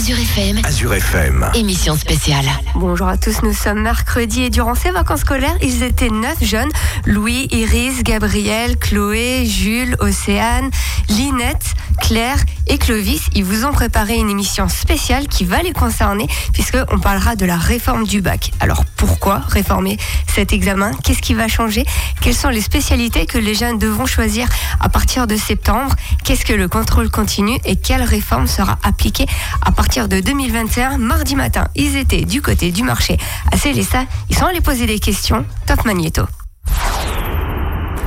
Azure FM. Azure FM. Émission spéciale. Bonjour à tous, nous sommes mercredi et durant ces vacances scolaires, ils étaient neuf jeunes. Louis, Iris, Gabriel, Chloé, Jules, Océane, Linette, Claire et Clovis. Ils vous ont préparé une émission spéciale qui va les concerner puisqu'on parlera de la réforme du bac. Alors pourquoi réformer cet examen? Qu'est-ce qui va changer? Quelles sont les spécialités que les jeunes devront choisir à partir de septembre? Qu'est-ce que le contrôle continu et quelle réforme sera appliquée à partir de 2021, mardi matin Ils étaient du côté du marché à Célessa. Ils sont allés poser des questions. Top Magneto.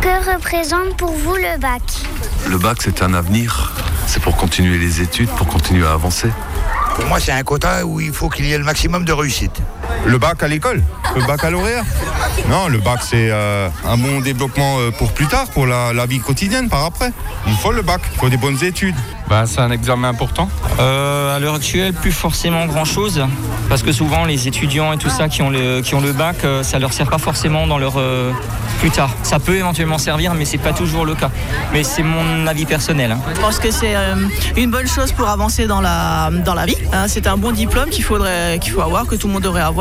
Que représente pour vous le bac? Le bac, c'est un avenir. C'est pour continuer les études, pour continuer à avancer. Pour moi, c'est un quota où il faut qu'il y ait le maximum de réussite. Le bac à l'école, le baccalauréat. Non, le bac, c'est euh, un bon développement euh, pour plus tard, pour la, la vie quotidienne par après. Il faut le bac, il faut des bonnes études. Bah, c'est un examen important. Euh, à l'heure actuelle, plus forcément grand-chose, parce que souvent les étudiants et tout ça qui ont le, qui ont le bac, ça leur sert pas forcément dans leur euh, plus tard. Ça peut éventuellement servir, mais c'est pas toujours le cas. Mais c'est mon avis personnel. hein. Je pense que c'est euh, une bonne chose pour avancer dans la, dans la vie. hein. C'est un bon diplôme qu'il faudrait qu'il faut avoir, que tout le monde devrait avoir.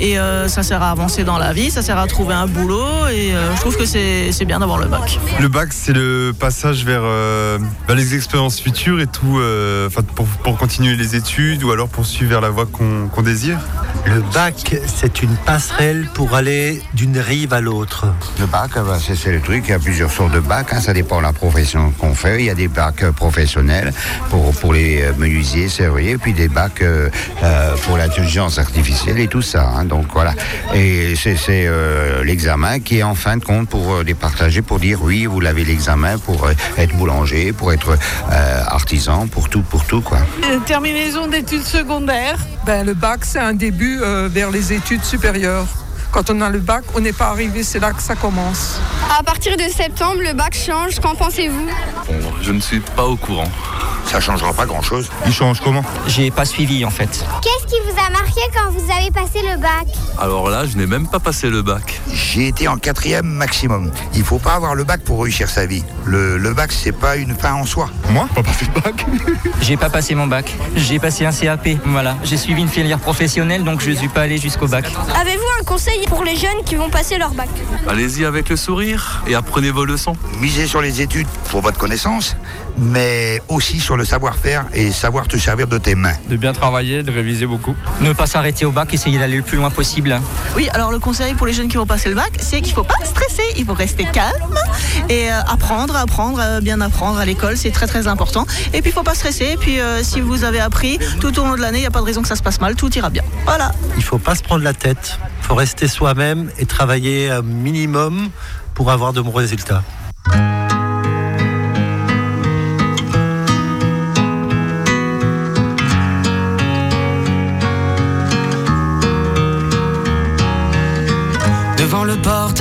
Et euh, ça sert à avancer dans la vie, ça sert à trouver un boulot. Et euh, je trouve que c'est c'est bien d'avoir le bac. Le bac, c'est le passage vers, euh, vers les expériences futures et tout, euh, enfin, pour, pour continuer les études ou alors poursuivre vers la voie qu'on désire. Le bac, c'est une passerelle pour aller d'une rive à l'autre. Le bac, bah, c'est c'est le truc. Il y a plusieurs sortes de bacs. hein, ça dépend de la profession qu'on fait. Il y a des bacs professionnels pour, pour les menuisiers, serruriers, puis des bacs euh, pour l'intelligence artificielle et tout ça. hein. donc voilà. Et c'est euh, l'examen qui est en fin de compte pour euh, départager, pour dire oui, vous l'avez l'examen pour euh, être boulanger, pour être euh, artisan, pour tout, pour tout quoi. Terminaison d'études secondaires. Ben, le bac, c'est un début euh, vers les études supérieures. Quand on a le bac, on n'est pas arrivé, c'est là que ça commence. À partir de septembre, le bac change. Qu'en pensez-vous? Bon, je ne suis pas au courant. Ça changera pas grand chose. Il change comment J'ai pas suivi en fait. Qu'est-ce qui vous a marqué quand vous avez passé le bac Alors là, je n'ai même pas passé le bac. J'ai été en quatrième maximum. Il faut pas avoir le bac pour réussir sa vie. Le, le bac, c'est pas une fin en soi. Moi, pas passé le bac. J'ai pas passé mon bac. J'ai passé un CAP. Voilà. J'ai suivi une filière professionnelle, donc je suis pas allé jusqu'au bac. Avez-vous un conseil pour les jeunes qui vont passer leur bac Allez-y avec le sourire et apprenez vos leçons. Miser sur les études pour votre connaissance, mais aussi sur le savoir-faire et savoir te servir de tes mains. De bien travailler, de réviser beaucoup. Ne pas s'arrêter au bac, essayer d'aller le plus loin possible. Oui, alors le conseil pour les jeunes qui vont passer le bac, c'est qu'il faut pas stresser, il faut rester calme et euh, apprendre, apprendre, euh, bien apprendre à l'école, c'est très très important. Et puis il faut pas stresser, et puis euh, si vous avez appris tout au long de l'année, il n'y a pas de raison que ça se passe mal, tout ira bien. Voilà. Il faut pas se prendre la tête. Il faut rester soi-même et travailler un minimum pour avoir de bons résultats.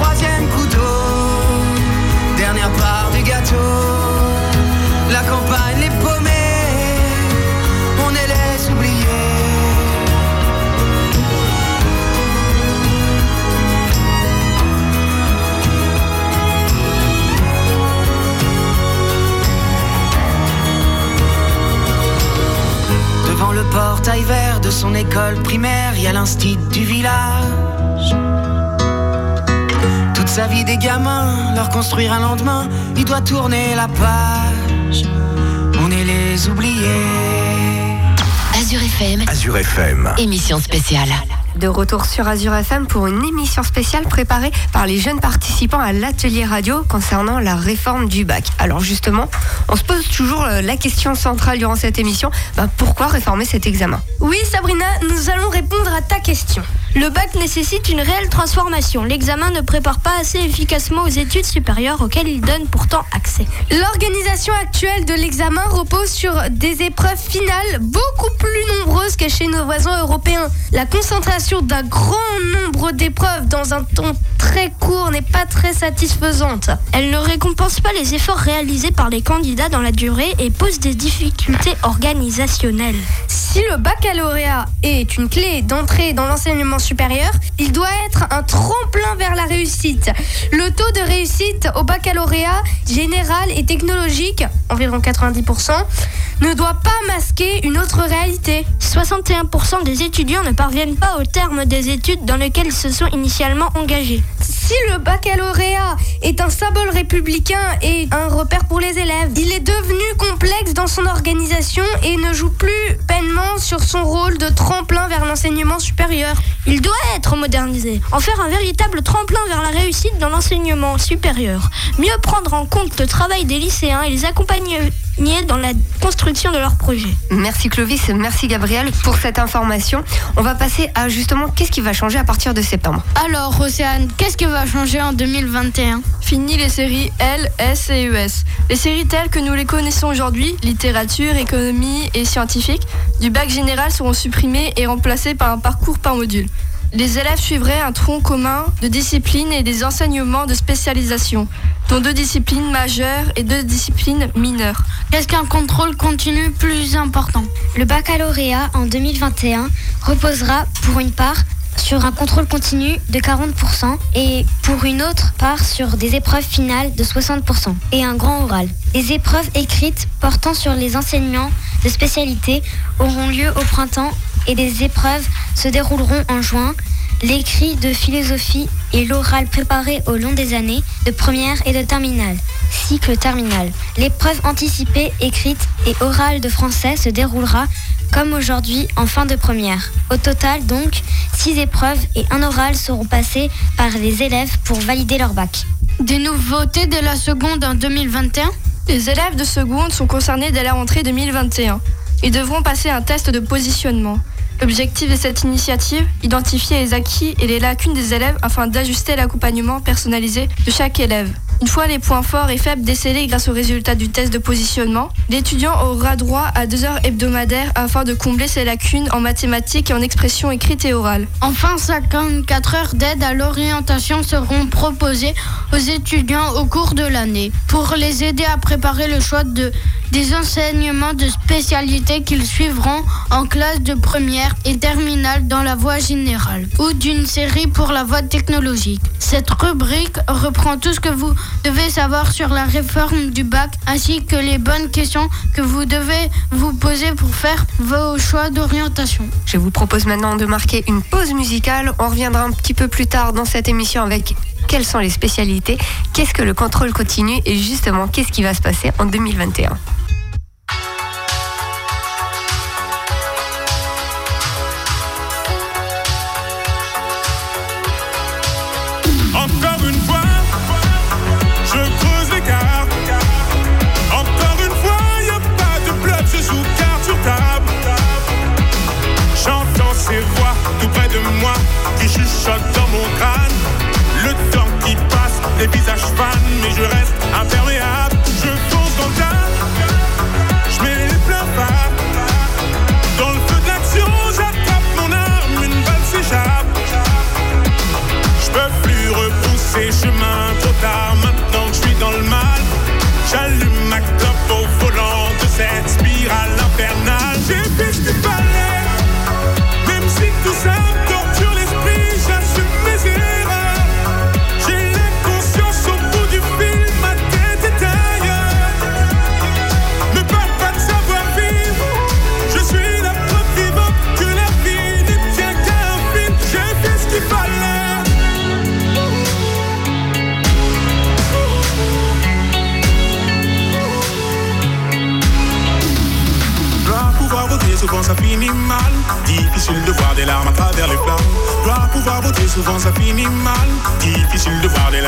troisième couteau, dernière part du gâteau. La campagne, les paumés, on les oubliés. Devant le portail vert de son école primaire, il y a l'instit du village. Sa vie des gamins, leur construire un lendemain, il doit tourner la page. On est les oubliés. Azure FM. Azure FM. Émission spéciale. De retour sur Azure FM pour une émission spéciale préparée par les jeunes participants à l'atelier radio concernant la réforme du bac. Alors justement, on se pose toujours euh, la question centrale durant cette émission, bah, pourquoi réformer cet examen? Oui, Sabrina, nous allons répondre à ta question. Le bac nécessite une réelle transformation. L'examen ne prépare pas assez efficacement aux études supérieures auxquelles il donne pourtant accès. L'organisation actuelle de l'examen repose sur des épreuves finales beaucoup plus nombreuses que chez nos voisins européens. La concentration d'un grand nombre d'épreuves dans un temps très court n'est pas très satisfaisante. Elle ne récompense pas les efforts réalisés par les candidats dans la durée et pose des difficultés organisationnelles. Si le baccalauréat est une clé d'entrée dans l'enseignement supérieur, il doit être un tremplin vers la réussite. Le taux de réussite au baccalauréat général et technologique, environ 90%, ne doit pas masquer une autre réalité. 61% des étudiants ne parviennent pas au terme des études dans lesquelles ils se sont initialement engagés. Si le baccalauréat est un symbole républicain et un repère pour les élèves, il est devenu complexe dans son organisation et ne joue plus pleinement sur son rôle de tremplin vers l'enseignement supérieur. Il doit être modernisé, en faire un véritable tremplin vers la réussite dans l'enseignement supérieur. Mieux prendre en compte le travail des lycéens et les accompagner dans la construction de leurs projets. Merci Clovis, merci Gabriel pour cette information. On va passer à justement qu'est-ce qui va changer à partir de septembre. Alors, Océane, qu'est-ce qui va changer en 2021 Fini les séries L, S et ES. Les séries telles que nous les connaissons aujourd'hui, littérature, économie et scientifique, du bac général seront supprimées et remplacées par un parcours par module. Les élèves suivraient un tronc commun de disciplines et des enseignements de spécialisation, dont deux disciplines majeures et deux disciplines mineures. Qu'est-ce qu'un contrôle continu plus important? Le baccalauréat en 2021 reposera pour une part sur un contrôle continu de 40% et pour une autre part sur des épreuves finales de 60% et un grand oral. Les épreuves écrites portant sur les enseignements de spécialité auront lieu au printemps et des épreuves se dérouleront en juin. L'écrit de philosophie et l'oral préparé au long des années de première et de terminale, cycle terminal. L'épreuve anticipée, écrite et orale de français se déroulera comme aujourd'hui en fin de première. Au total donc, six épreuves et un oral seront passées par les élèves pour valider leur bac. Des nouveautés de la seconde en 2021 Les élèves de seconde sont concernés dès la rentrée 2021. Ils devront passer un test de positionnement. L'objectif de cette initiative, identifier les acquis et les lacunes des élèves afin d'ajuster l'accompagnement personnalisé de chaque élève. Une fois les points forts et faibles décelés grâce aux résultats du test de positionnement, l'étudiant aura droit à deux heures hebdomadaires afin de combler ses lacunes en mathématiques et en expression écrite et orale. Enfin, 54 heures d'aide à l'orientation seront proposées aux étudiants au cours de l'année pour les aider à préparer le choix de des enseignements de spécialité qu'ils suivront en classe de première et terminale dans la voie générale ou d'une série pour la voie technologique. Cette rubrique reprend tout ce que vous devez savoir sur la réforme du bac ainsi que les bonnes questions que vous devez vous poser pour faire vos choix d'orientation. Je vous propose maintenant de marquer une pause musicale. On reviendra un petit peu plus tard dans cette émission avec quelles sont les spécialités, qu'est-ce que le contrôle continu et justement qu'est-ce qui va se passer en 2021. Mais je reste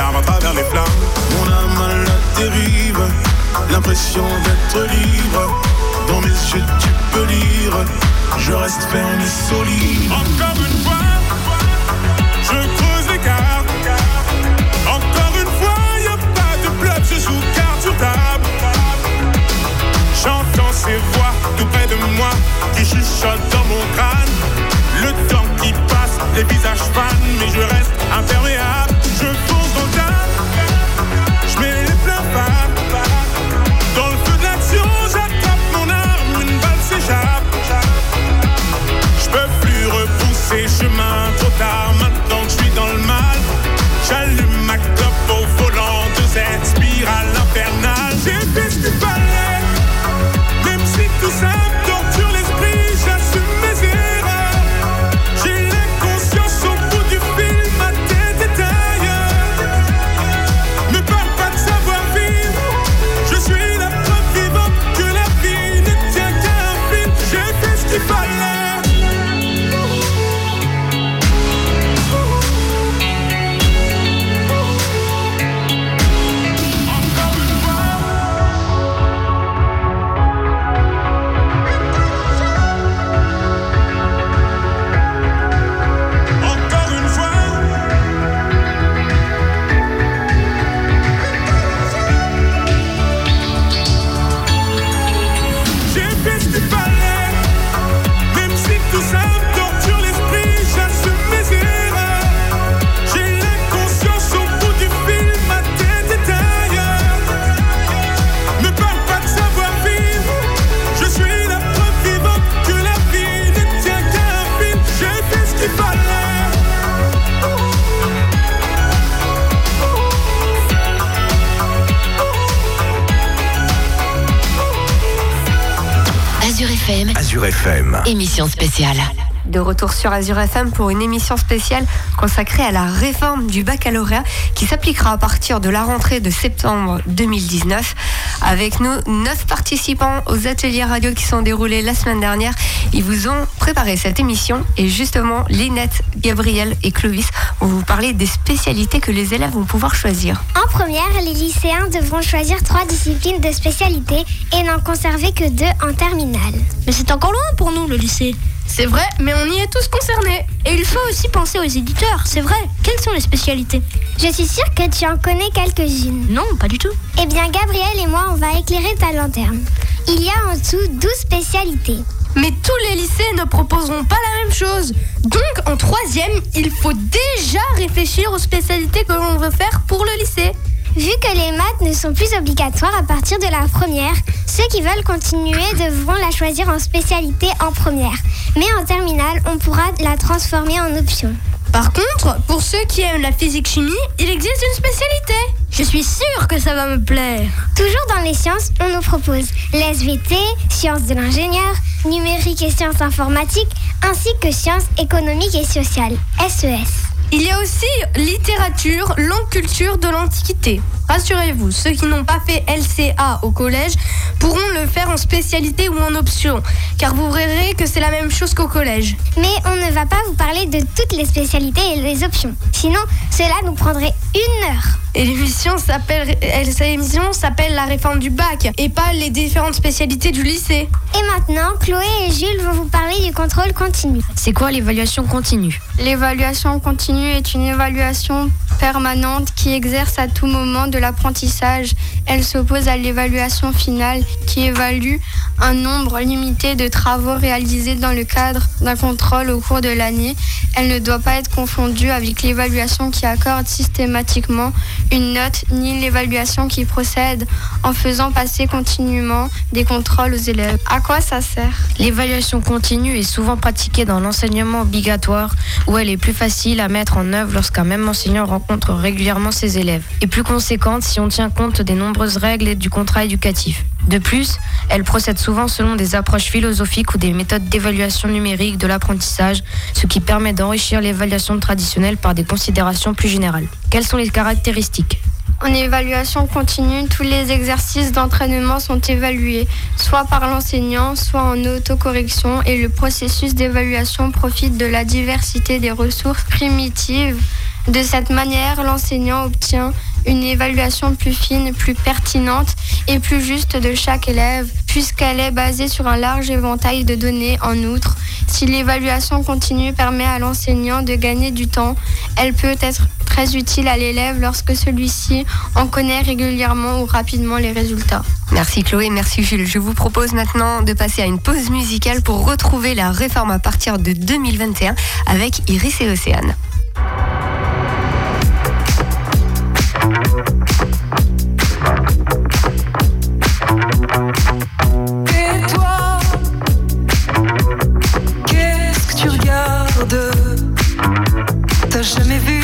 Larmes à travers les flammes. Mon âme à la dérive, l'impression d'être libre. Dans mes yeux tu peux lire, je reste ferme et solide. Encore une fois, je creuse l'écart. Encore une fois, y a pas de bluff, je joue carte sur table. J'entends ces voix tout près de moi qui chuchotent dans mon crâne. Le temps qui passe, les visages fans, mais je reste imperméable. Spéciale. De retour sur Azure FM pour une émission spéciale consacrée à la réforme du baccalauréat qui s'appliquera à partir de la rentrée de septembre 2019. Avec nous, neuf participants aux ateliers radio qui sont déroulés la semaine dernière. Ils vous ont préparé cette émission et justement, Linette, Gabriel et Clovis vont vous parler des spécialités que les élèves vont pouvoir choisir. En première, les lycéens devront choisir trois disciplines de spécialité et n'en conserver que deux en terminale. Mais c'est encore loin pour nous, le lycée. C'est vrai, mais on y est tous concernés. Et il faut aussi penser aux éditeurs, c'est vrai. Quelles sont les spécialités Je suis sûre que tu en connais quelques-unes. Non, pas du tout. Eh bien, Gabriel et moi, on va éclairer ta lanterne. Il y a en dessous 12 spécialités. Mais tous les lycées ne proposeront pas la même chose. Donc, en troisième, il faut déjà réfléchir aux spécialités que l'on veut faire pour le lycée. Vu que les maths ne sont plus obligatoires à partir de la première, ceux qui veulent continuer devront la choisir en spécialité en première. Mais en terminale, on pourra la transformer en option. Par contre, pour ceux qui aiment la physique-chimie, il existe une spécialité. Je suis sûre que ça va me plaire. Toujours dans les sciences, on nous propose l'SVT, sciences de l'ingénieur, numérique et sciences informatiques, ainsi que sciences économiques et sociales, SES. Il y a aussi littérature, langue culture de l'Antiquité. Rassurez-vous, ceux qui n'ont pas fait LCA au collège pourront le faire en spécialité ou en option, car vous verrez que c'est la même chose qu'au collège. Mais on ne va pas vous parler de toutes les spécialités et les options. Sinon, cela nous prendrait une heure. Et l'émission s'appelle, elle- cette émission s'appelle La réforme du bac et pas les différentes spécialités du lycée. Et maintenant, Chloé et Jules vont vous parler du contrôle continu. C'est quoi l'évaluation continue? L'évaluation continue est une évaluation permanente qui exerce à tout moment de l'apprentissage. Elle s'oppose à l'évaluation finale qui évalue un nombre limité de travaux réalisés dans le cadre d'un contrôle au cours de l'année. Elle ne doit pas être confondue avec l'évaluation qui accorde systématiquement une note ni l'évaluation qui procède en faisant passer continuellement des contrôles aux élèves. À quoi ça sert? L'évaluation continue est souvent pratiquée dans l'enseignement obligatoire où elle est plus facile à mettre en œuvre lorsqu'un même enseignant rencontre régulièrement ses élèves et plus conséquente si on tient compte des nombreuses règles du contrat éducatif. De plus, elle procède souvent selon des approches philosophiques ou des méthodes d'évaluation numérique de l'apprentissage, ce qui permet d'enrichir l'évaluation traditionnelle par des considérations plus générales. Quelles sont les caractéristiques? En évaluation continue, tous les exercices d'entraînement sont évalués, soit par l'enseignant, soit en autocorrection, et le processus d'évaluation profite de la diversité des ressources primitives. De cette manière, l'enseignant obtient une évaluation plus fine, plus pertinente et plus juste de chaque élève, puisqu'elle est basée sur un large éventail de données en outre. Si l'évaluation continue permet à l'enseignant de gagner du temps, elle peut être très utile à l'élève lorsque celui-ci en connaît régulièrement ou rapidement les résultats. Merci Chloé, merci Jules. Je vous propose maintenant de passer à une pause musicale pour retrouver la réforme à partir de 2021 avec Iris et Océane. Jamais vu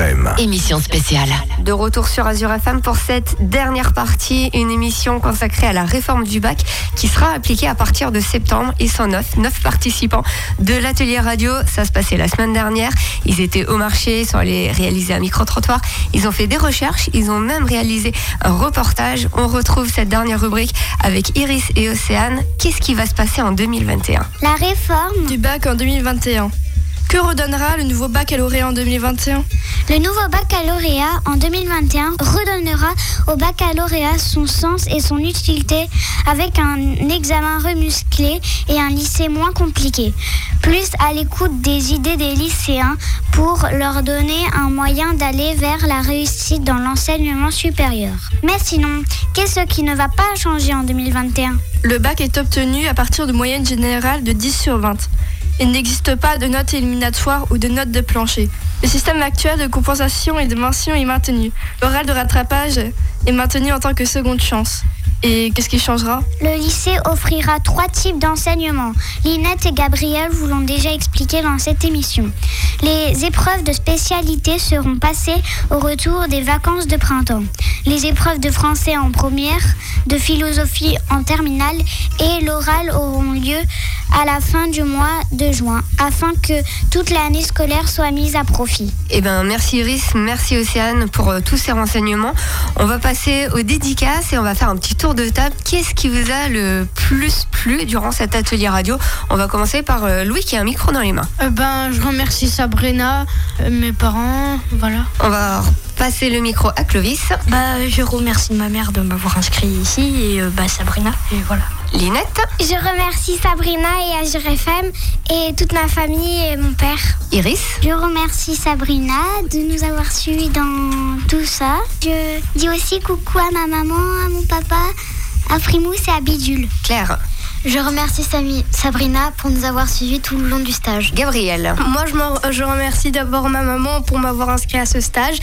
FM. Émission spéciale. De retour sur Azure FM pour cette dernière partie, une émission consacrée à la réforme du bac qui sera appliquée à partir de septembre. Ils sont neuf, neuf participants de l'atelier radio. Ça se passait la semaine dernière. Ils étaient au marché, ils sont allés réaliser un micro-trottoir. Ils ont fait des recherches, ils ont même réalisé un reportage. On retrouve cette dernière rubrique avec Iris et Océane. Qu'est-ce qui va se passer en 2021 La réforme du bac en 2021. Que redonnera le nouveau baccalauréat en 2021 Le nouveau baccalauréat en 2021 redonnera au baccalauréat son sens et son utilité avec un examen remusclé et un lycée moins compliqué. Plus à l'écoute des idées des lycéens pour leur donner un moyen d'aller vers la réussite dans l'enseignement supérieur. Mais sinon, qu'est-ce qui ne va pas changer en 2021 Le bac est obtenu à partir de moyenne générale de 10 sur 20. Il n'existe pas de notes éliminatoires ou de notes de plancher. Le système actuel de compensation et de mention est maintenu. L'oral de rattrapage est maintenu en tant que seconde chance. Et qu'est-ce qui changera? Le lycée offrira trois types d'enseignement. Linette et Gabriel vous l'ont déjà expliqué dans cette émission. Les épreuves de spécialité seront passées au retour des vacances de printemps. Les épreuves de français en première, de philosophie en terminale et l'oral auront lieu à la fin du mois de juin afin que toute l'année scolaire soit mise à profit. Eh ben, merci Iris, merci Océane pour euh, tous ces renseignements. On va passer aux dédicaces et on va faire un petit tour de table. Qu'est-ce qui vous a le plus plu durant cet atelier radio? On va commencer par euh, Louis qui a un micro dans les mains. Euh, ben, je remercie Sabrina, euh, mes parents, voilà. On va passer le micro à Clovis. Bah, je remercie ma mère de m'avoir inscrit ici et euh, bah, Sabrina. Et voilà. Linette. Je remercie Sabrina et Azure FM et toute ma famille et mon père. Iris. Je remercie Sabrina de nous avoir suivis dans tout ça. Je dis aussi coucou à ma maman, à mon papa, à Frimousse et à Bidule. Claire. Je remercie Sabrina pour nous avoir suivis tout le long du stage. Gabriel. Moi, je, je remercie d'abord ma maman pour m'avoir inscrit à ce stage.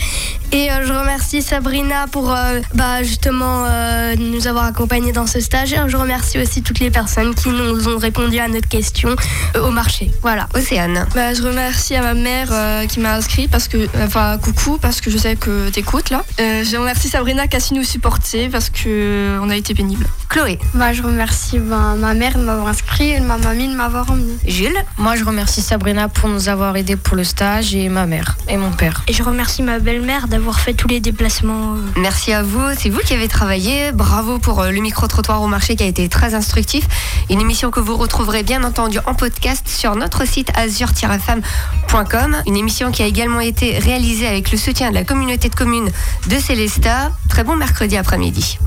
Et euh, je remercie Sabrina pour euh, bah, justement euh, nous avoir accompagnés dans ce stage. Et je remercie aussi toutes les personnes qui nous ont répondu à notre question euh, au marché. Voilà. Océane. Bah, je remercie à ma mère euh, qui m'a inscrit parce que, enfin, coucou, parce que je sais que t'écoutes là. Euh, je remercie Sabrina qui a su nous supporter parce que euh, on a été pénible. Chloé. Bah, je remercie bah, ma mère de m'avoir inscrit et ma mamie de m'avoir emmené. Jules. Moi, je remercie Sabrina pour nous avoir aidés pour le stage et ma mère et mon père. Et je remercie ma belle-mère d'avoir fait tous les déplacements. euh, Merci à vous, c'est vous qui avez travaillé. Bravo pour euh, le micro-trottoir au marché qui a été très instructif. Une émission que vous retrouverez bien entendu en podcast sur notre site azur-femme.com. Une émission qui a également été réalisée avec le soutien de la communauté de communes de Célestat. Très bon mercredi après-midi.